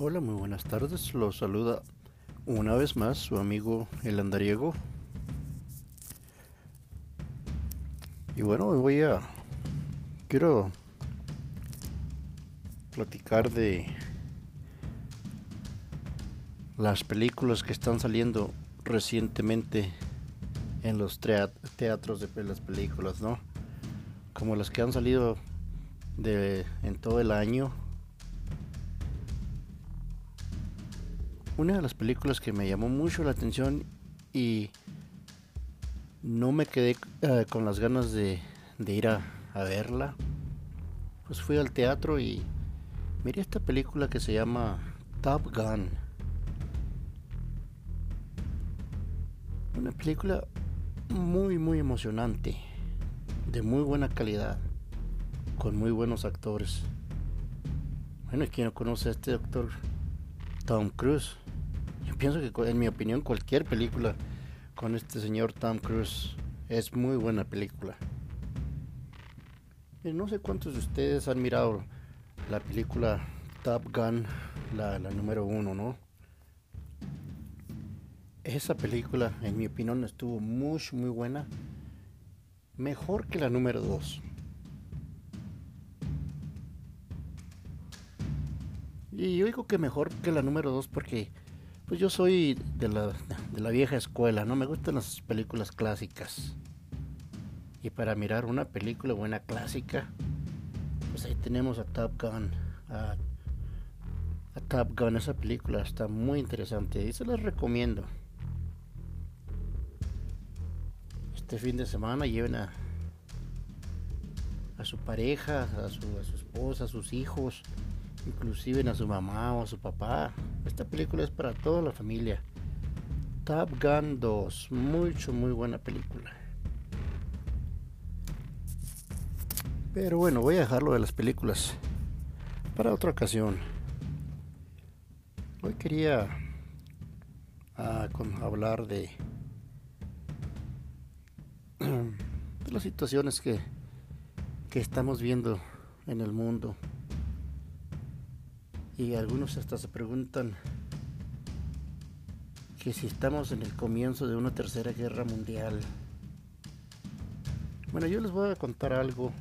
Hola, muy buenas tardes. Los saluda una vez más su amigo el andariego. Y bueno, hoy voy a quiero platicar de las películas que están saliendo recientemente en los teatros de las películas, ¿no? Como las que han salido de en todo el año una de las películas que me llamó mucho la atención y no me quedé eh, con las ganas de, ir a, verla, pues fui al teatro y miré esta película que se llama Top Gun. Una película muy muy emocionante, de muy buena calidad, con muy buenos actores. Bueno, ¿quién no conoce a este actor? Tom Cruise pienso que en mi opinión cualquier película con este señor Tom Cruise es muy buena película. Y no sé cuántos de ustedes han mirado la película Top Gun, la, la número uno, ¿no? Esa película, en mi opinión, estuvo muy, muy buena. Mejor que la número dos. Y yo digo que mejor que la número dos porque pues yo soy de la, de la vieja escuela, ¿no? Me gustan las películas clásicas. Y para mirar una película buena clásica, pues ahí tenemos a Top Gun. A, Top Gun, esa película está muy interesante y se las recomiendo. Este fin de semana lleven a, a su pareja, a su, a su esposa, a sus hijos inclusive a su mamá o a su papá. Esta película es para toda la familia. Top Gun 2, mucho, muy buena película. Pero bueno, voy a dejarlo de las películas para otra ocasión. Hoy quería ah, hablar de, de las situaciones que, que estamos viendo en el mundo. Y algunos hasta se preguntan que si estamos en el comienzo de una tercera guerra mundial. Bueno, yo les voy a contar algo.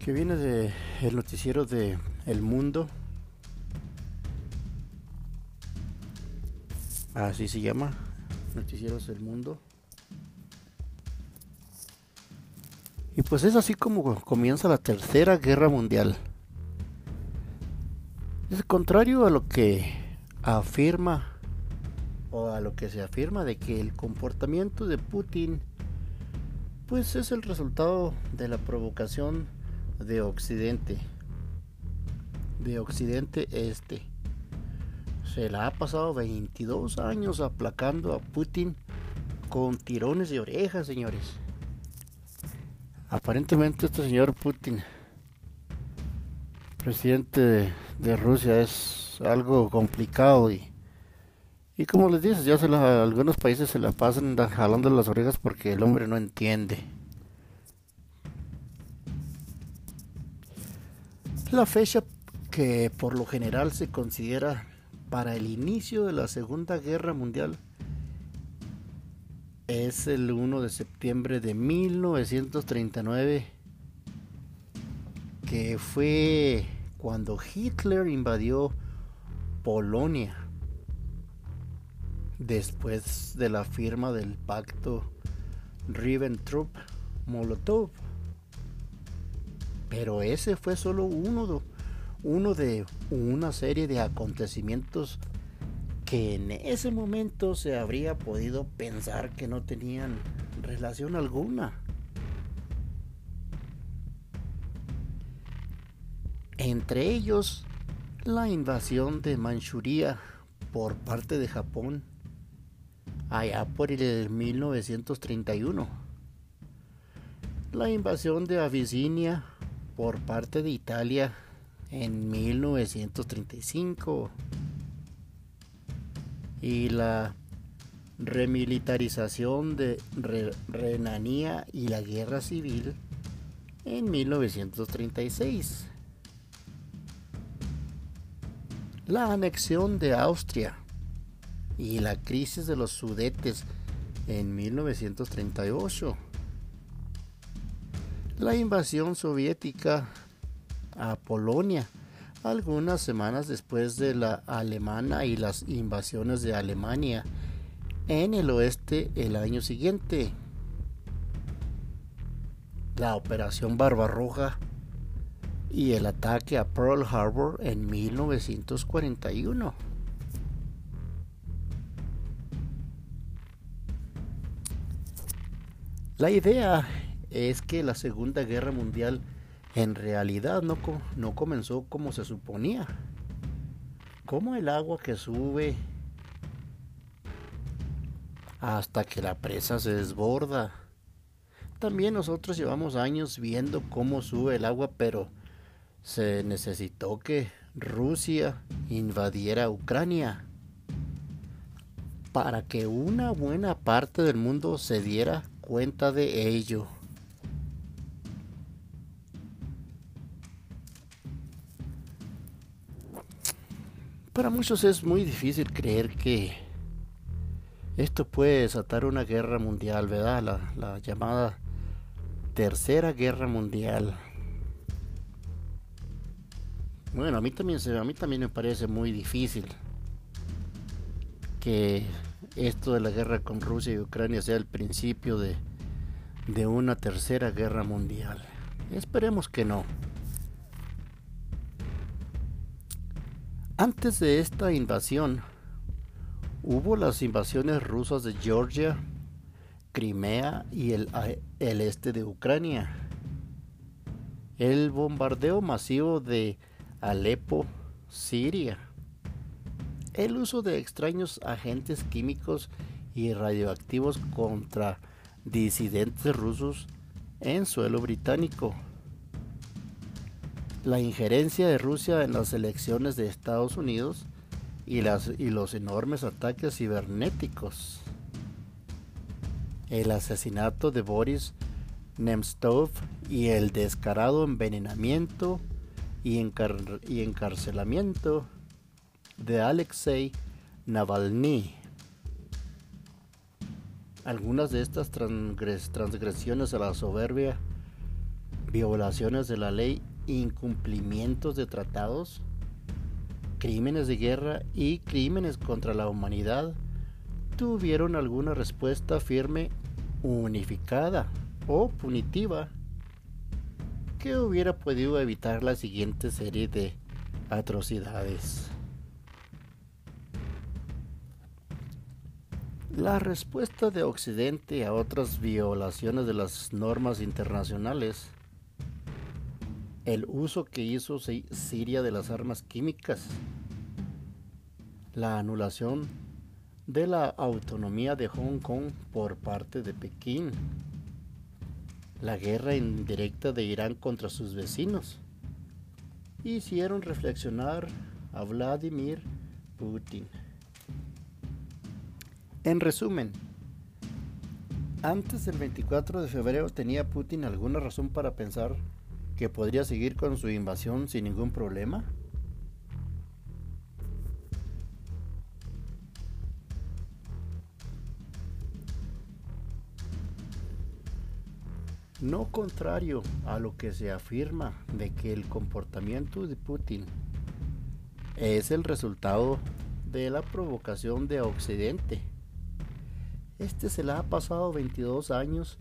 Que viene de el noticiero de El Mundo. Así se llama. Noticieros del Mundo. Y pues es así como comienza la Tercera Guerra Mundial. Es contrario a lo que afirma o a lo que se afirma de que el comportamiento de Putin pues es el resultado de la provocación de Occidente. De Occidente Este. Se la ha pasado 22 años aplacando a Putin con tirones de orejas, señores. Aparentemente este señor Putin, presidente de, Rusia, es algo complicado y, y como les dices, ya se algunos países se la pasan jalando las orejas porque el hombre no entiende. La fecha que por lo general se considera para el inicio de la Segunda Guerra Mundial es el 1 de septiembre de 1939, que fue cuando Hitler invadió Polonia, después de la firma del pacto Ribbentrop-Molotov. Pero ese fue solo uno uno de una serie de acontecimientos que en ese momento se habría podido pensar que no tenían relación alguna. Entre ellos, la invasión de Manchuria por parte de Japón allá por el 1931. La invasión de Abisinia por parte de Italia en 1935 y la remilitarización de Renania y la guerra civil en 1936. La anexión de Austria y la crisis de los Sudetes en 1938. La invasión soviética a Polonia algunas semanas después de la alemana y las invasiones de Alemania en el oeste el año siguiente. La Operación Barbarroja y el ataque a Pearl Harbor en 1941. La idea es que la Segunda Guerra Mundial en realidad no, no comenzó como se suponía. Como el agua que sube hasta que la presa se desborda. También nosotros llevamos años viendo cómo sube el agua, pero se necesitó que Rusia invadiera Ucrania para que una buena parte del mundo se diera cuenta de ello. Para muchos es muy difícil creer que esto puede desatar una guerra mundial, ¿verdad? La, llamada Tercera Guerra Mundial. Bueno, a mí también a mí también me parece muy difícil que esto de la guerra con Rusia y Ucrania sea el principio de, de una tercera guerra mundial. Esperemos que no. Antes de esta invasión, hubo las invasiones rusas de Georgia, Crimea y el, este de Ucrania. El bombardeo masivo de Alepo, Siria. El uso de extraños agentes químicos y radioactivos contra disidentes rusos en suelo británico la injerencia de Rusia en las elecciones de Estados Unidos y, las, y los enormes ataques cibernéticos. El asesinato de Boris Nemtsov y el descarado envenenamiento y, y encarcelamiento de Alexei Navalny. Algunas de estas transgresiones a la soberbia, violaciones de la ley incumplimientos de tratados, crímenes de guerra y crímenes contra la humanidad tuvieron alguna respuesta firme, unificada o punitiva que hubiera podido evitar la siguiente serie de atrocidades. La respuesta de Occidente a otras violaciones de las normas internacionales el uso que hizo Siria de las armas químicas, la anulación de la autonomía de Hong Kong por parte de Pekín, la guerra indirecta de Irán contra sus vecinos, hicieron reflexionar a Vladimir Putin. En resumen, antes del 24 de febrero tenía Putin alguna razón para pensar que podría seguir con su invasión sin ningún problema? No contrario a lo que se afirma de que el comportamiento de Putin es el resultado de la provocación de Occidente. Este se la ha pasado 22 años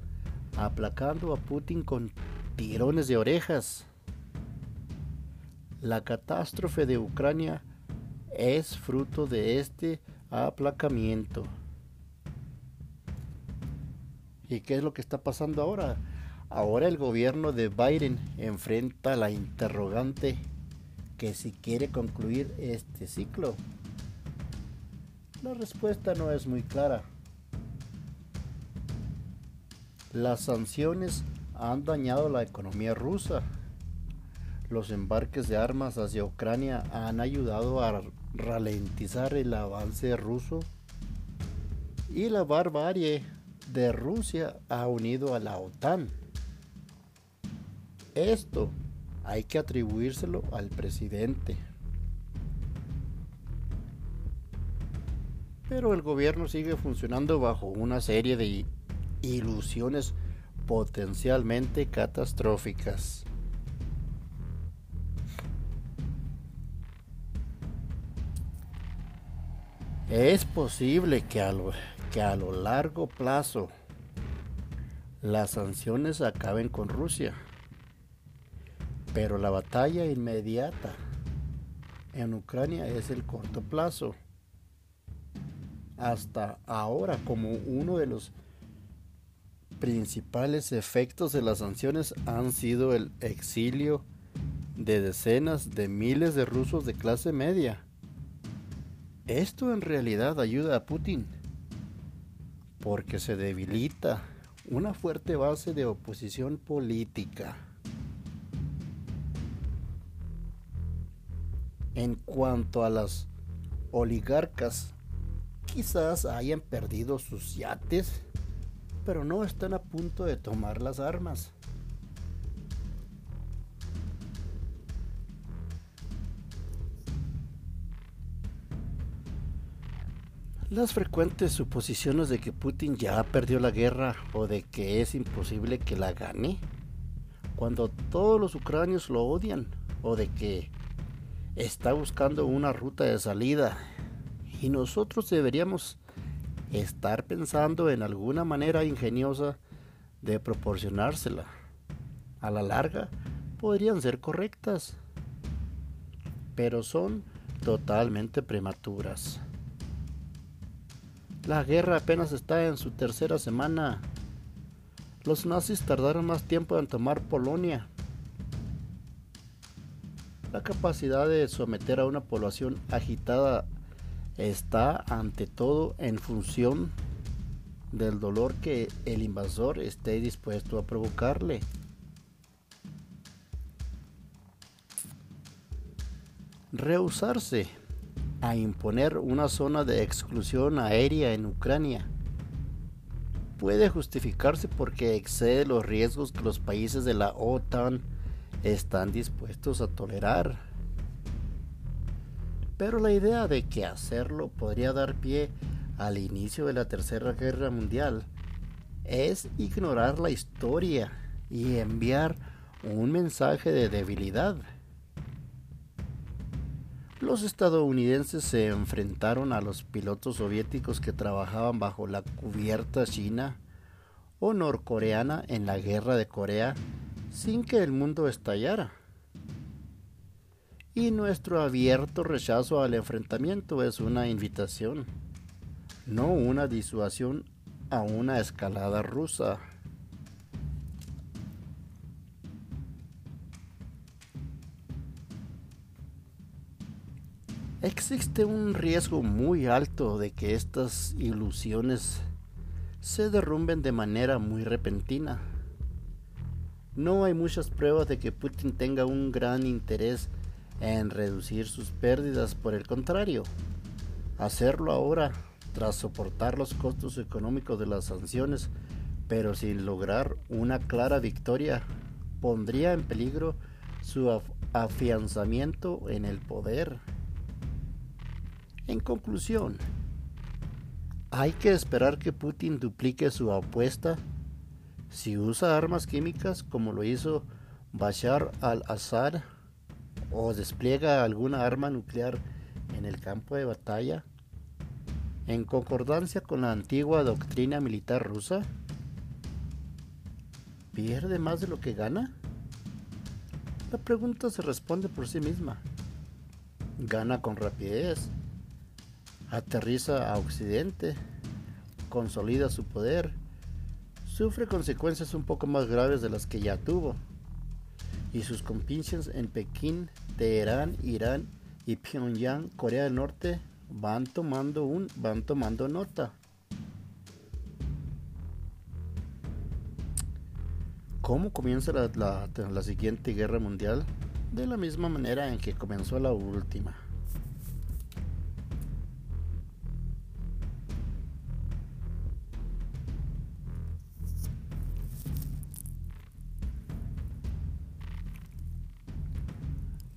aplacando a Putin con tirones de orejas. La catástrofe de Ucrania es fruto de este aplacamiento. ¿Y qué es lo que está pasando ahora? Ahora el gobierno de Biden enfrenta la interrogante que si quiere concluir este ciclo. La respuesta no es muy clara. Las sanciones han dañado la economía rusa. Los embarques de armas hacia Ucrania han ayudado a ralentizar el avance ruso y la barbarie de Rusia ha unido a la OTAN. Esto hay que atribuírselo al presidente. Pero el gobierno sigue funcionando bajo una serie de ilusiones potencialmente catastróficas. Es posible que a lo, que a lo largo plazo las sanciones acaben con Rusia, pero la batalla inmediata en Ucrania es el corto plazo. Hasta ahora, como uno de los principales efectos de las sanciones han sido el exilio de decenas de miles de rusos de clase media esto en realidad ayuda a Putin porque se debilita una fuerte base de oposición política. En cuanto a las oligarcas, quizás hayan perdido sus yates, pero no están a punto de tomar las armas. Las frecuentes suposiciones de que Putin ya perdió la guerra o de que es imposible que la gane, cuando todos los ucranios lo odian, o de que está buscando una ruta de salida, y nosotros deberíamos estar pensando en alguna manera ingeniosa de proporcionársela. A la larga podrían ser correctas, pero son totalmente prematuras. La guerra apenas está en su tercera semana. Los nazis tardaron más tiempo en tomar Polonia. La capacidad de someter a una población agitada está ante todo en función del dolor que el invasor esté dispuesto a provocarle. Rehusarse a imponer una zona de exclusión aérea en Ucrania. Puede justificarse porque excede los riesgos que los países de la OTAN están dispuestos a tolerar. Pero la idea de que hacerlo podría dar pie al inicio de la Tercera Guerra Mundial es ignorar la historia y enviar un mensaje de debilidad. Los estadounidenses se enfrentaron a los pilotos soviéticos que trabajaban bajo la cubierta china o norcoreana en la guerra de Corea sin que el mundo estallara. Y nuestro abierto rechazo al enfrentamiento es una invitación, no una disuasión a una escalada rusa. Existe un riesgo muy alto de que estas ilusiones se derrumben de manera muy repentina. No hay muchas pruebas de que Putin tenga un gran interés en reducir sus pérdidas, por el contrario, hacerlo ahora, tras soportar los costos económicos de las sanciones, pero sin lograr una clara victoria, pondría en peligro su afianzamiento en el poder. En conclusión, hay que esperar que Putin duplique su apuesta si usa armas químicas como lo hizo Bashar al-Assad o despliega alguna arma nuclear en el campo de batalla, en concordancia con la antigua doctrina militar rusa, ¿pierde más de lo que gana? La pregunta se responde por sí misma. Gana con rapidez, aterriza a Occidente, consolida su poder, sufre consecuencias un poco más graves de las que ya tuvo, y sus compinches en Pekín, Teherán, Irán y Pyongyang, Corea del Norte, van tomando un, van tomando nota. ¿Cómo comienza la, la siguiente guerra mundial? De la misma manera en que comenzó la última.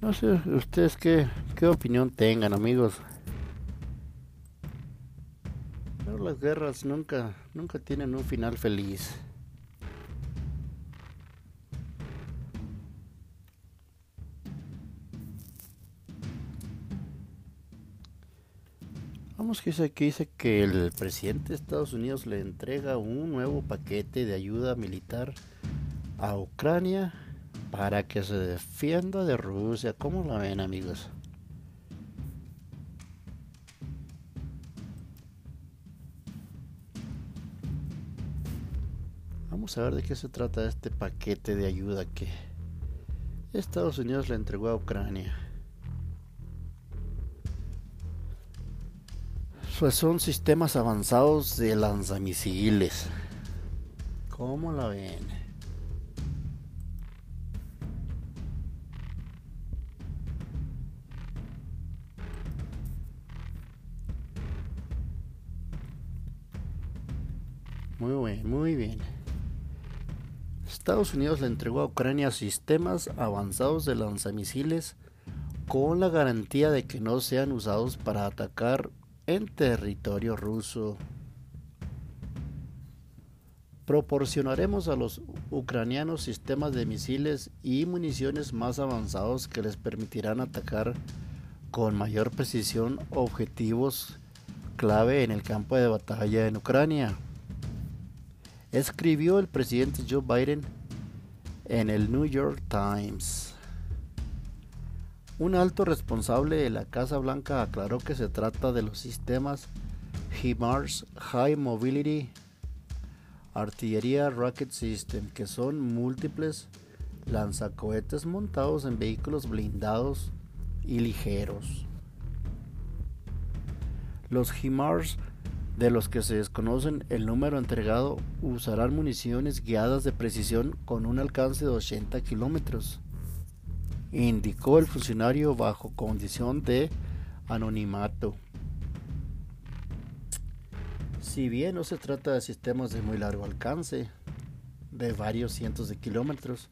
No sé, ustedes qué, qué opinión tengan, amigos. Pero las guerras nunca, nunca tienen un final feliz. Vamos que dice, que dice que el presidente de Estados Unidos le entrega un nuevo paquete de ayuda militar a Ucrania para que se defienda de Rusia. ¿Cómo lo ven amigos? Vamos a ver de qué se trata este paquete de ayuda que Estados Unidos le entregó a Ucrania. Pues son sistemas avanzados de lanzamisiles. ¿Cómo la ven? Muy bien, muy bien. Estados Unidos le entregó a Ucrania sistemas avanzados de lanzamisiles con la garantía de que no sean usados para atacar en territorio ruso. Proporcionaremos a los ucranianos sistemas de misiles y municiones más avanzados que les permitirán atacar con mayor precisión objetivos clave en el campo de batalla en Ucrania. Escribió el presidente Joe Biden en el New York Times. Un alto responsable de la Casa Blanca aclaró que se trata de los sistemas HIMARS High Mobility Artillería Rocket System, que son múltiples lanzacohetes montados en vehículos blindados y ligeros. Los HIMARS, de los que se desconocen el número entregado, usarán municiones guiadas de precisión con un alcance de 80 kilómetros indicó el funcionario bajo condición de anonimato. Si bien no se trata de sistemas de muy largo alcance, de varios cientos de kilómetros,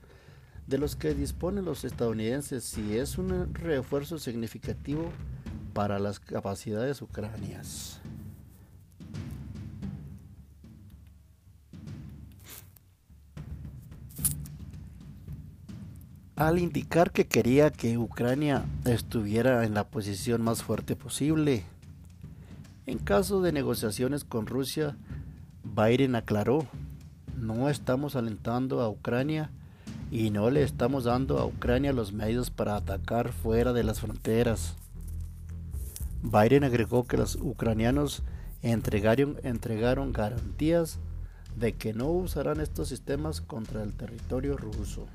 de los que disponen los estadounidenses, si es un refuerzo significativo para las capacidades ucranianas. Al indicar que quería que Ucrania estuviera en la posición más fuerte posible. En caso de negociaciones con Rusia, Biden aclaró, no estamos alentando a Ucrania y no le estamos dando a Ucrania los medios para atacar fuera de las fronteras. Biden agregó que los ucranianos entregaron, entregaron garantías de que no usarán estos sistemas contra el territorio ruso.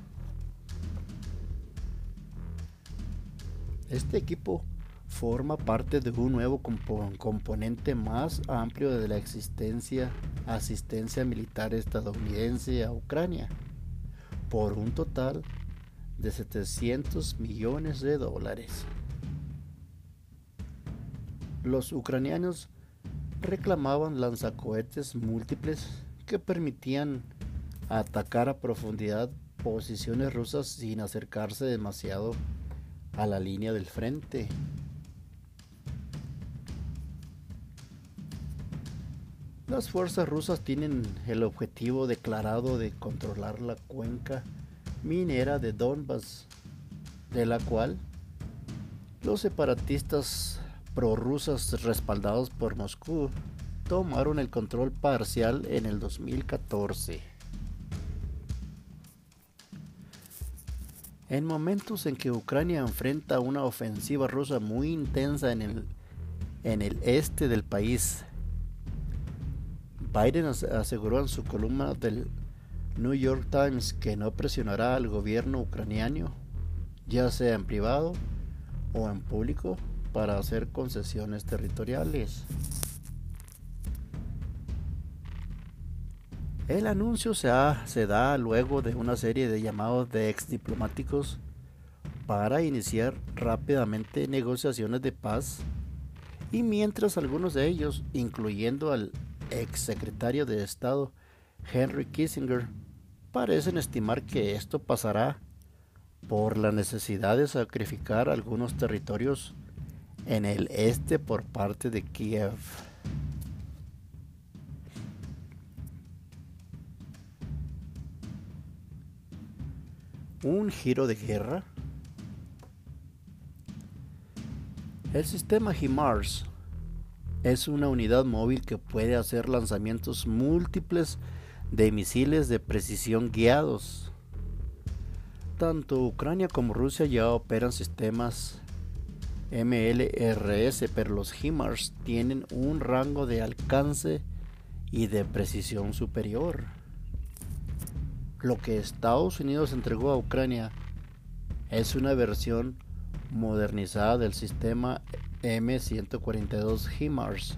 Este equipo forma parte de un nuevo componente más amplio de la existencia asistencia militar estadounidense a Ucrania por un total de 700 millones de dólares. Los ucranianos reclamaban lanzacohetes múltiples que permitían atacar a profundidad posiciones rusas sin acercarse demasiado a la línea del frente. Las fuerzas rusas tienen el objetivo declarado de controlar la cuenca minera de Donbass, de la cual los separatistas prorrusas respaldados por Moscú tomaron el control parcial en el 2014. En momentos en que Ucrania enfrenta una ofensiva rusa muy intensa en el, en el este del país, Biden aseguró en su columna del New York Times que no presionará al gobierno ucraniano, ya sea en privado o en público, para hacer concesiones territoriales. El anuncio se, da luego de una serie de llamados de ex diplomáticos para iniciar rápidamente negociaciones de paz y mientras algunos de ellos, incluyendo al ex secretario de Estado Henry Kissinger, parecen estimar que esto pasará por la necesidad de sacrificar algunos territorios en el este por parte de Kiev. Un giro de guerra. El sistema HIMARS es una unidad móvil que puede hacer lanzamientos múltiples de misiles de precisión guiados. Tanto Ucrania como Rusia ya operan sistemas MLRS, pero los HIMARS tienen un rango de alcance y de precisión superior. Lo que Estados Unidos entregó a Ucrania es una versión modernizada del sistema M142 HIMARS,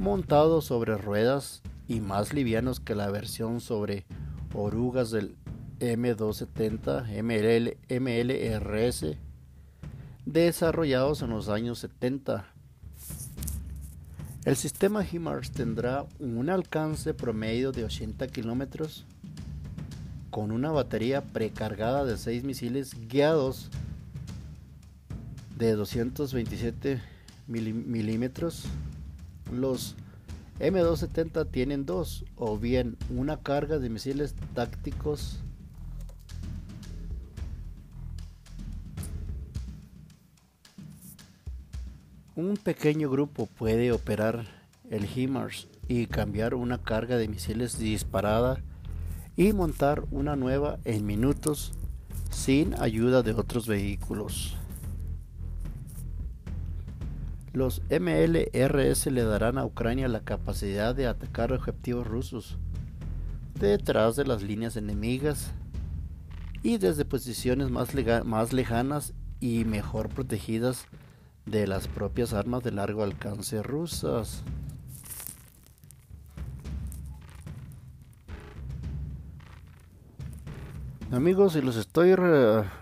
montado sobre ruedas y más livianos que la versión sobre orugas del M270 MLRS desarrollados en los años 70. El sistema HIMARS tendrá un alcance promedio de 80 kilómetros con una batería precargada de 6 misiles guiados de 227 milímetros. Los M270 tienen dos o bien una carga de misiles tácticos Un pequeño grupo puede operar el HIMARS y cambiar una carga de misiles disparada y montar una nueva en minutos sin ayuda de otros vehículos. Los MLRS le darán a Ucrania la capacidad de atacar objetivos rusos detrás de las líneas enemigas y desde posiciones más, más lejanas y mejor protegidas de las propias armas de largo alcance rusas. Amigos, si los estoy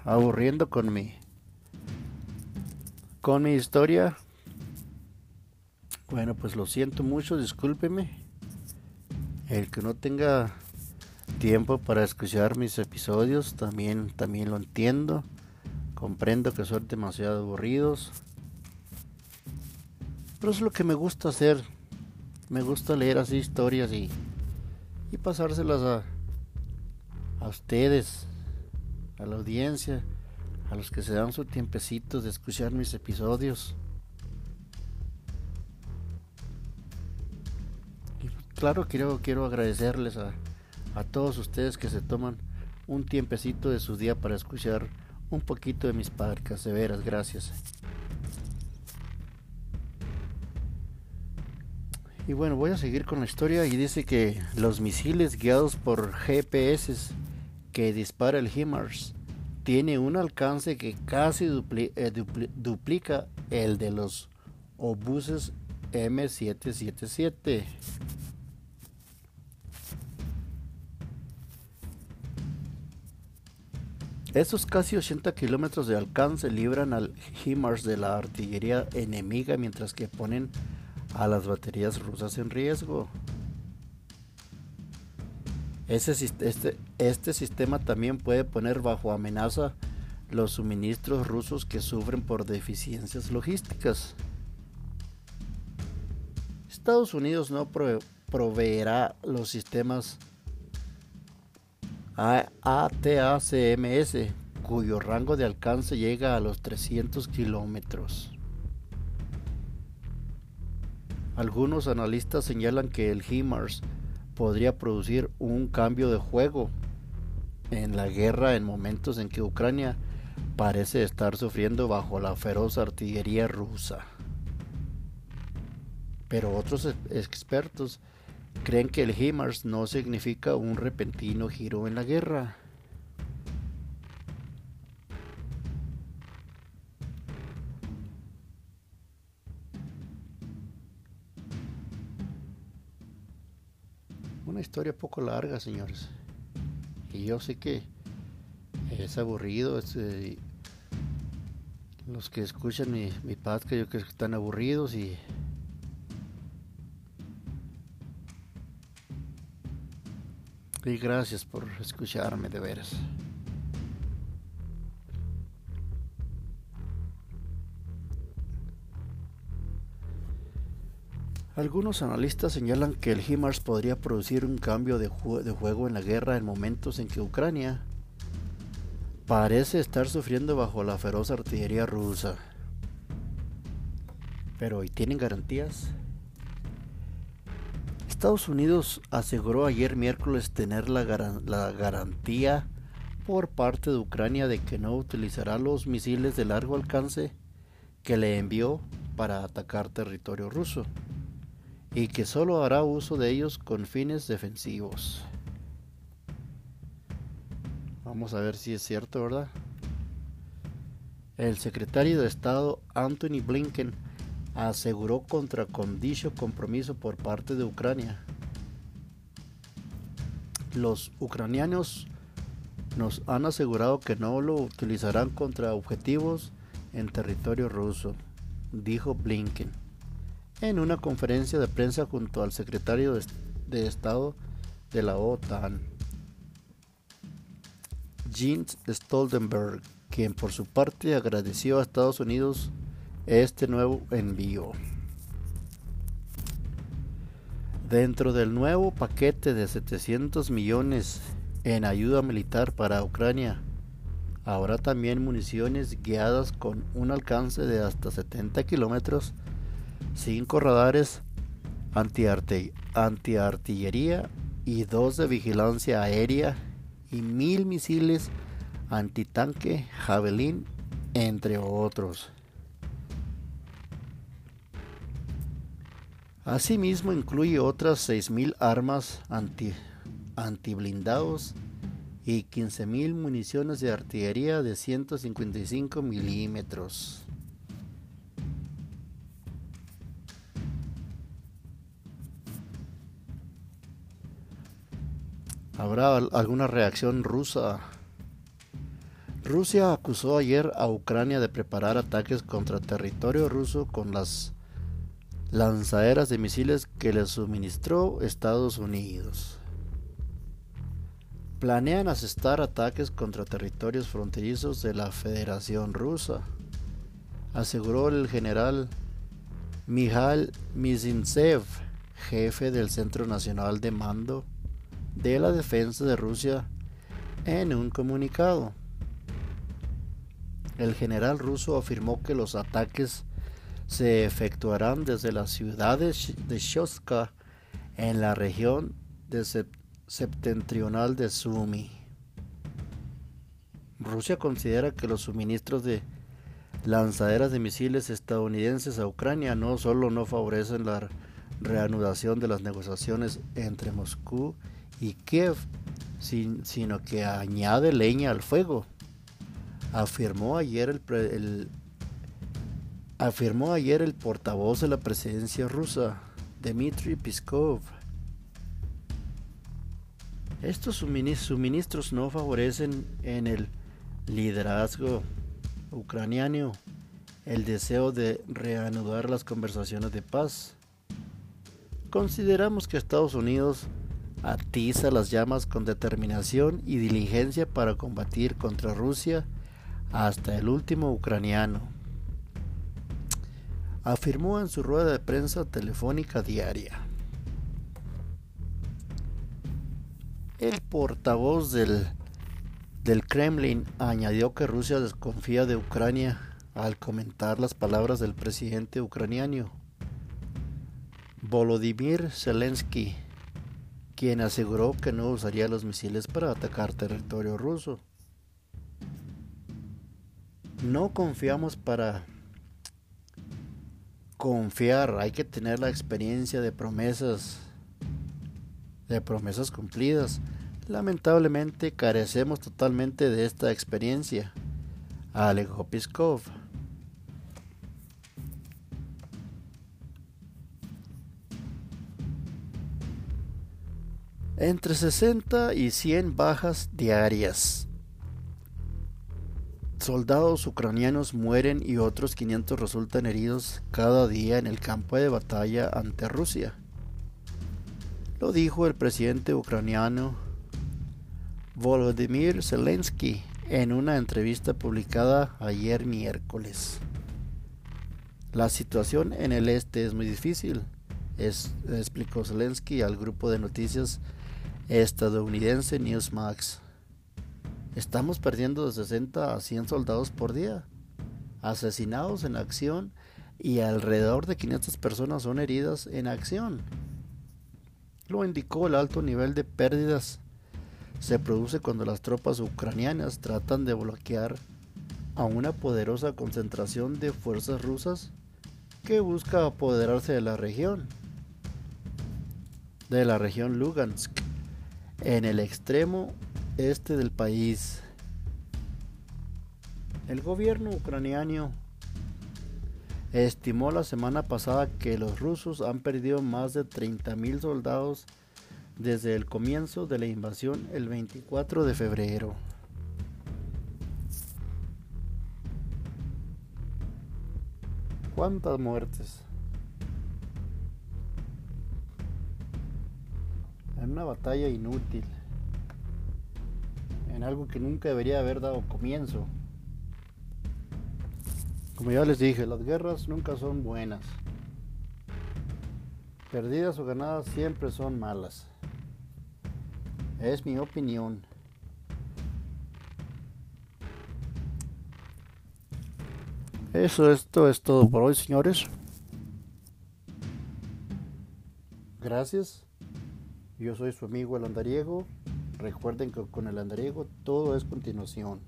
aburriendo con mi con mi historia, bueno, pues lo siento mucho, discúlpeme. El que no tenga tiempo para escuchar mis episodios, también también lo entiendo. Comprendo que son demasiado aburridos. Pero es lo que me gusta hacer. Me gusta leer así historias y, y pasárselas a, a ustedes, a la audiencia, a los que se dan su tiempecito de escuchar mis episodios. Y claro, quiero, quiero agradecerles a, a todos ustedes que se toman un tiempecito de su día para escuchar un poquito de mis parcas, de veras, gracias. Y bueno, voy a seguir con la historia y dice que los misiles guiados por GPS que dispara el HIMARS tiene un alcance que casi eh, duplica el de los obuses M777. Esos casi 80 kilómetros de alcance libran al HIMARS de la artillería enemiga mientras que ponen a las baterías rusas en riesgo. Este, este sistema también puede poner bajo amenaza los suministros rusos que sufren por deficiencias logísticas. Estados Unidos no proveerá los sistemas ATACMS cuyo rango de alcance llega a los 300 kilómetros. Algunos analistas señalan que el HIMARS podría producir un cambio de juego en la guerra en momentos en que Ucrania parece estar sufriendo bajo la feroz artillería rusa. Pero otros expertos creen que el HIMARS no significa un repentino giro en la guerra. Historia poco larga, señores. Y yo sé que es aburrido. Eh, los que escuchan mi, mi podcast, yo creo que están aburridos y. Y gracias por escucharme de veras. Algunos analistas señalan que el HIMARS podría producir un cambio de, juego en la guerra en momentos en que Ucrania parece estar sufriendo bajo la feroz artillería rusa. Pero ¿y tienen garantías? Estados Unidos aseguró ayer miércoles tener la garantía por parte de Ucrania de que no utilizará los misiles de largo alcance que le envió para atacar territorio ruso y que solo hará uso de ellos con fines defensivos. Vamos a ver si es cierto, ¿verdad? El secretario de Estado Anthony Blinken aseguró contra compromiso por parte de Ucrania. Los ucranianos nos han asegurado que no lo utilizarán contra objetivos en territorio ruso, dijo Blinken en una conferencia de prensa junto al secretario de, Estado de la OTAN, Jens Stoltenberg, quien por su parte agradeció a Estados Unidos este nuevo envío. Dentro del nuevo paquete de 700 millones en ayuda militar para Ucrania, habrá también municiones guiadas con un alcance de hasta 70 kilómetros cinco radares antiartillería y dos de vigilancia aérea y mil misiles antitanque Javelin, entre otros. Asimismo incluye otras 6.000 armas anti, antiblindados y 15.000 municiones de artillería de 155 milímetros. ¿Habrá alguna reacción rusa? Rusia acusó ayer a Ucrania de preparar ataques contra territorio ruso con las lanzaderas de misiles que le suministró Estados Unidos. Planean asestar ataques contra territorios fronterizos de la Federación Rusa, aseguró el general Mijail Mizintsev, jefe del Centro Nacional de Mando de la defensa de Rusia en un comunicado. El general ruso afirmó que los ataques se efectuarán desde la ciudad de Shoska en la región septentrional de Sumi. Rusia considera que los suministros de lanzaderas de misiles estadounidenses a Ucrania no solo no favorecen la reanudación de las negociaciones entre Moscú y Kiev, sino que añade leña al fuego. Afirmó ayer el, afirmó ayer el portavoz de la presidencia rusa, Dmitry Piskov. Estos suministros no favorecen en el liderazgo ucraniano el deseo de reanudar las conversaciones de paz. Consideramos que Estados Unidos atiza las llamas con determinación y diligencia para combatir contra Rusia hasta el último ucraniano. Afirmó en su rueda de prensa telefónica diaria. El portavoz del, del Kremlin añadió que Rusia desconfía de Ucrania al comentar las palabras del presidente ucraniano Volodymyr Zelensky quien aseguró que no usaría los misiles para atacar territorio ruso. No confiamos para confiar, hay que tener la experiencia de promesas, de promesas cumplidas. Lamentablemente carecemos totalmente de esta experiencia, alegó Piskov. Entre 60 y 100 bajas diarias. Soldados ucranianos mueren y otros 500 resultan heridos cada día en el campo de batalla ante Rusia. Lo dijo el presidente ucraniano Volodymyr Zelensky en una entrevista publicada ayer miércoles. La situación en el este es muy difícil, explicó Zelensky al grupo de noticias estadounidense Newsmax. Estamos perdiendo de 60 a 100 soldados por día, asesinados en acción y alrededor de 500 personas son heridas en acción. Lo indicó el alto nivel de pérdidas se produce cuando las tropas ucranianas tratan de bloquear a una poderosa concentración de fuerzas rusas que busca apoderarse de la región, de la región Lugansk, en el extremo este del país. El gobierno ucraniano estimó la semana pasada que los rusos han perdido más de 30.000 soldados desde el comienzo de la invasión el 24 de febrero. ¿Cuántas muertes? En una batalla inútil. En algo que nunca debería haber dado comienzo. Como ya les dije, las guerras nunca son buenas. Perdidas o ganadas siempre son malas. Es mi opinión. Eso, esto es todo por hoy, señores. Gracias. Yo soy su amigo el andariego. Recuerden que con el andariego todo es continuación.